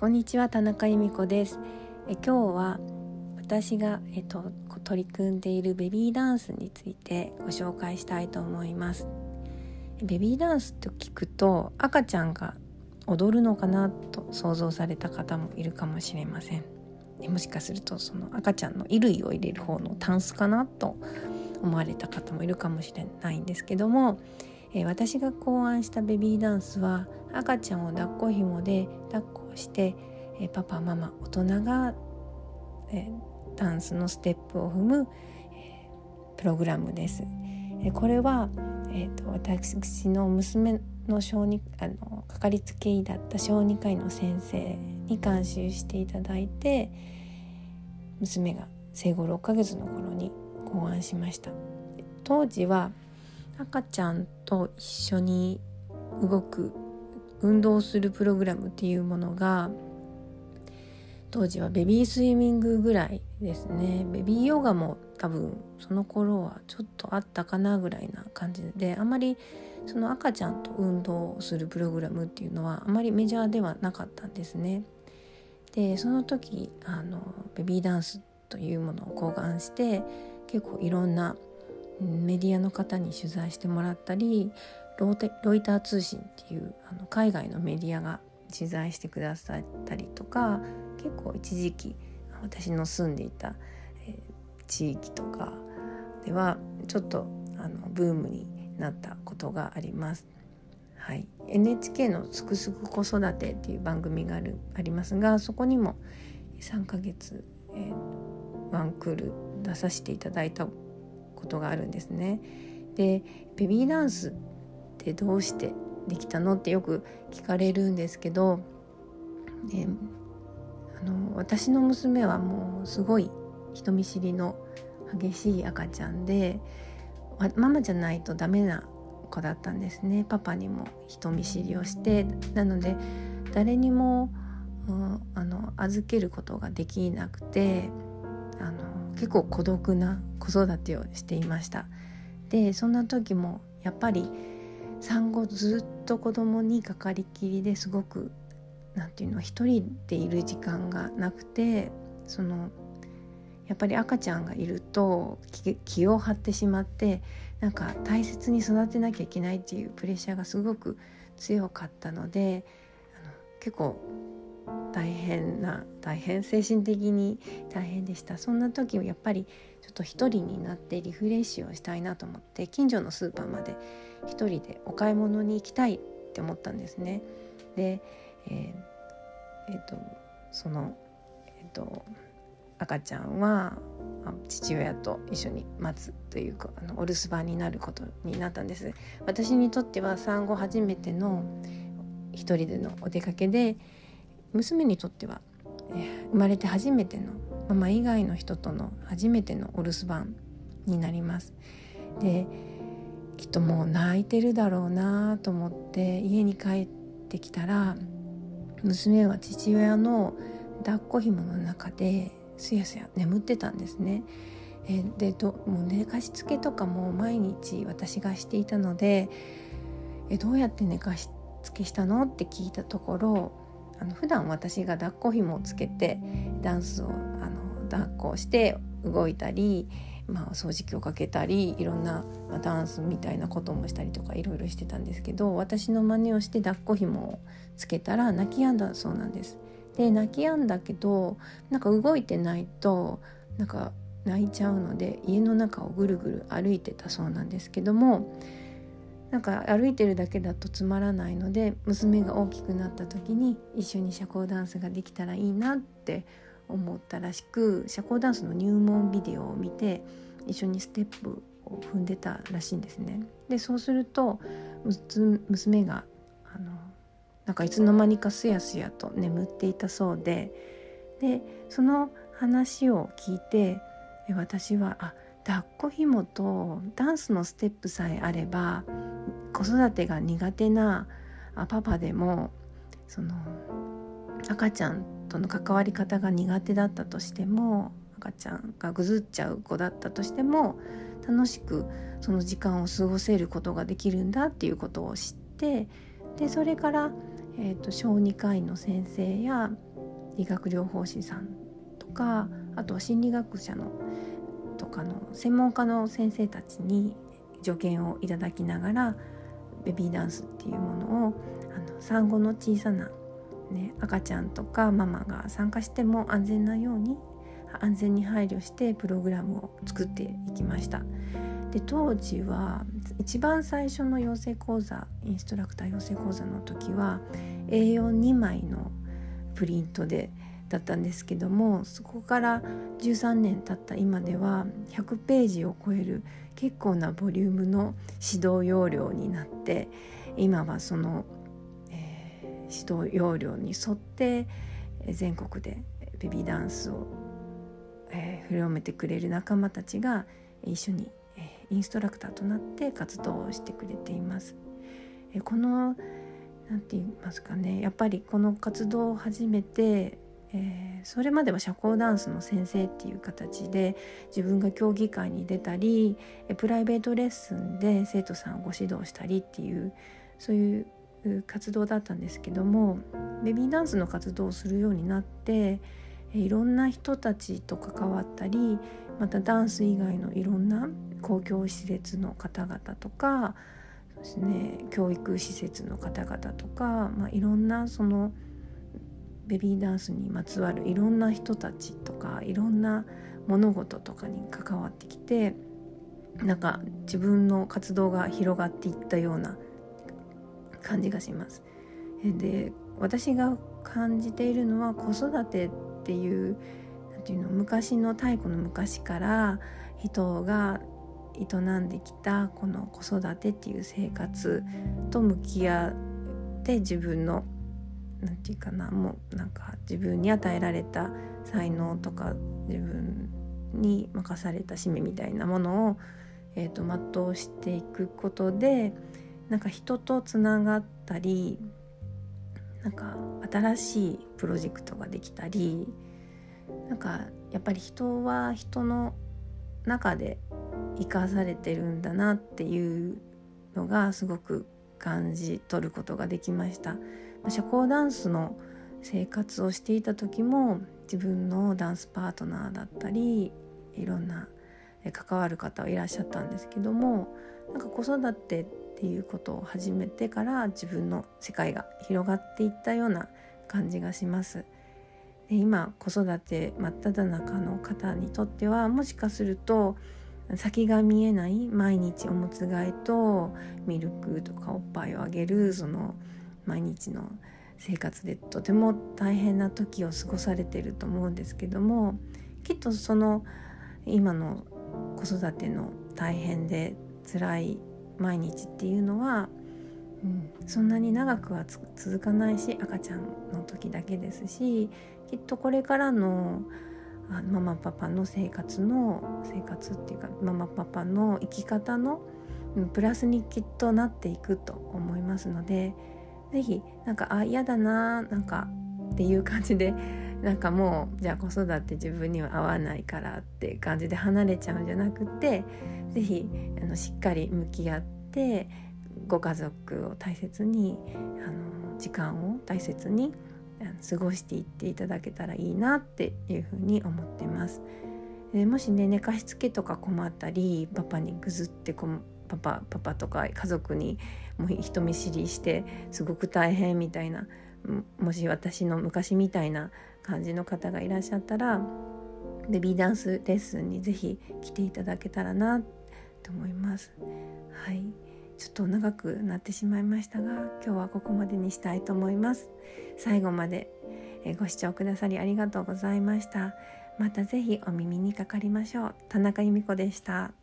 こんにちは田中由美子です。え今日は私がえっと取り組んでいるベビーダンスについてご紹介したいと思います。ベビーダンスと聞くと赤ちゃんが踊るのかなと想像された方もいるかもしれません。もしかするとその赤ちゃんの衣類を入れる方のタンスかなと思われた方もいるかもしれないんですけどもえ私が考案したベビーダンスは赤ちゃんを抱っこ紐で抱っこして、えパパママ大人が、えダンスのステップを踏む、えプログラムです。えこれは、えーと、私の娘の小児あのかかりつけ医だった小児科医の先生に監修していただいて娘が生後6ヶ月の頃に考案しました当時は赤ちゃんと一緒に動く運動するプログラムっていうものが当時はベビースイミングぐらいですねベビーヨガも多分その頃はちょっとあったかなぐらいな感じであまりその赤ちゃんと運動するプログラムっていうのはあまりメジャーではなかったんですね。でその時あのベビーダンスというものを考案して結構いろんなメディアの方に取材してもらったりロイター通信っていうあの海外のメディアが取材してくださったりとか結構一時期私の住んでいた、えー、地域とかではちょっとあのブームになったことがあります。はい、NHK の「すくすく子育て」っていう番組があるありますがそこにも3ヶ月、えー、ワンクール出させていただいたことがあるんですね。でベビーダンスってどうしてできたのってよく聞かれるんですけど、ね、あの私の娘はもうすごい人見知りの激しい赤ちゃんでママじゃないとダメな子だったんですね。パパにも人見知りをしてなので誰にも、うん、あの預けることができなくてあの結構孤独な子育てをしていました。でそんな時もやっぱり産後ずっと子供にかかりきりですごく何て言うの一人でいる時間がなくてそのやっぱり赤ちゃんがいると気を張ってしまってなんか大切に育てなきゃいけないっていうプレッシャーがすごく強かったのであの結構大変な大変精神的に大変でした。そんな時もやっぱりと一人になってリフレッシュをしたいなと思って近所のスーパーまで一人でお買い物に行きたいって思ったんですね。で、えーえーと、その、えーと、赤ちゃんは父親と一緒に待つというかあのお留守番になることになったんです私にとっては産後初めての一人でのお出かけで娘にとっては、えー、生まれて初めてのママ以外の人との初めてのお留守番になります。できっともう泣いてるだろうなと思って家に帰ってきたら娘は父親の抱っこ紐の中ですやすや眠ってたんですね。えでどもう寝かしつけとかも毎日私がしていたので「えどうやって寝かしつけしたの?」って聞いたところあの普段私が抱っこ紐をつけてダンスを抱っこして動いたり、まあ、掃除機をかけたりいろんな、ダンスみたいなこともしたりとかいろいろしてたんですけど私の真似をして抱っこ紐をつけたら泣き止んだそうなんです。で泣き止んだけどなんか動いてないとなんか泣いちゃうので家の中をぐるぐる歩いてたそうなんですけどもなんか歩いてるだけだとつまらないので娘が大きくなった時に一緒に社交ダンスができたらいいなって思ったらしく社交ダンスの入門ビデオを見て一緒にステップを踏んでたらしいんですね。でそうすると娘があのなんかいつの間にかすやすやと眠っていたそうででその話を聞いて私はあ抱っこ紐とダンスのステップさえあれば子育てが苦手なパパでもその赤ちゃんとの関わり方が苦手だったとしても赤ちゃんがぐずっちゃう子だったとしても楽しくその時間を過ごせることができるんだっていうことを知ってでそれから、えーと、小児科医の先生や理学療法士さんとかあとは心理学者のとかの専門家の先生たちに助言をいただきながらベビーダンスっていうものをあの産後の小さな、ね、赤ちゃんとかママが参加しても安全なように安全に配慮してプログラムを作っていきました。で当時は一番最初の養成講座インストラクター養成講座の時は A42 枚のプリントでだったんですけどもそこから13年経った今では100ページを超える結構なボリュームの指導要領になって今はその、指導要領に沿って全国でベビーダンスを、えー、広めてくれる仲間たちが一緒に、え、インストラクターとなって活動をしてくれています。え、この何て言いますかねやっぱりこの活動を始めてえー、それまでは社交ダンスの先生っていう形で自分が競技会に出たりプライベートレッスンで生徒さんをご指導したりっていうそういう活動だったんですけどもベビーダンスの活動をするようになっていろんな人たちと関わったりまたダンス以外のいろんな公共施設の方々とかそうですね教育施設の方々とか、まあ、いろんなそのベビーダンスにまつわるいろんな人たちとかいろんな物事とかに関わってきてなんか自分の活動が広がっていったような感じがします。で私が感じているのは子育てっていうなんていうの昔の太古の昔から人が営んできたこの子育てっていう生活と向き合って自分の何て言うかなもうなんか自分に与えられた才能とか自分に任された使命みたいなものを、えーと、全うしていくことでなんか人とつながったりなんか新しいプロジェクトができたりなんかやっぱり人は人の中で生かされてるんだなっていうのがすごく感じ取ることができました。社交ダンスの生活をしていた時も自分のダンスパートナーだったりいろんな関わる方はいらっしゃったんですけどもなんか子育てっていうことを始めてから自分の世界が広がっていったような感じがします。で今子育て真っ只中の方にとってはもしかすると先が見えない毎日おむつ替えとミルクとかおっぱいをあげるその毎日の生活でとても大変な時を過ごされてると思うんですけどもきっとその今の子育ての大変で辛い毎日っていうのは、うん、そんなに長くは続かないし赤ちゃんの時だけですしきっとこれからのあママパパの生活の生活っていうかママパパの生き方のプラスにきっとなっていくと思いますので是非なんかあ嫌だななんかっていう感じでなんかもうじゃあ子育て自分には合わないからって感じで離れちゃうんじゃなくて是非しっかり向き合ってご家族を大切にあの時間を大切に過ごしていっていただけたらいいなっていうふうに思ってます。でもしね寝かしつけとか困ったりパパにぐずってこパパパパとか家族にもう人見知りしてすごく大変みたいなもし私の昔みたいな感じの方がいらっしゃったらベビーダンスレッスンに是非来ていただけたらなと思います。はい。ちょっと長くなってしまいましたが今日はここまでにしたいと思います。最後までご視聴くださりありがとうございました。また是非お耳にかかりましょう。田中由美子でした。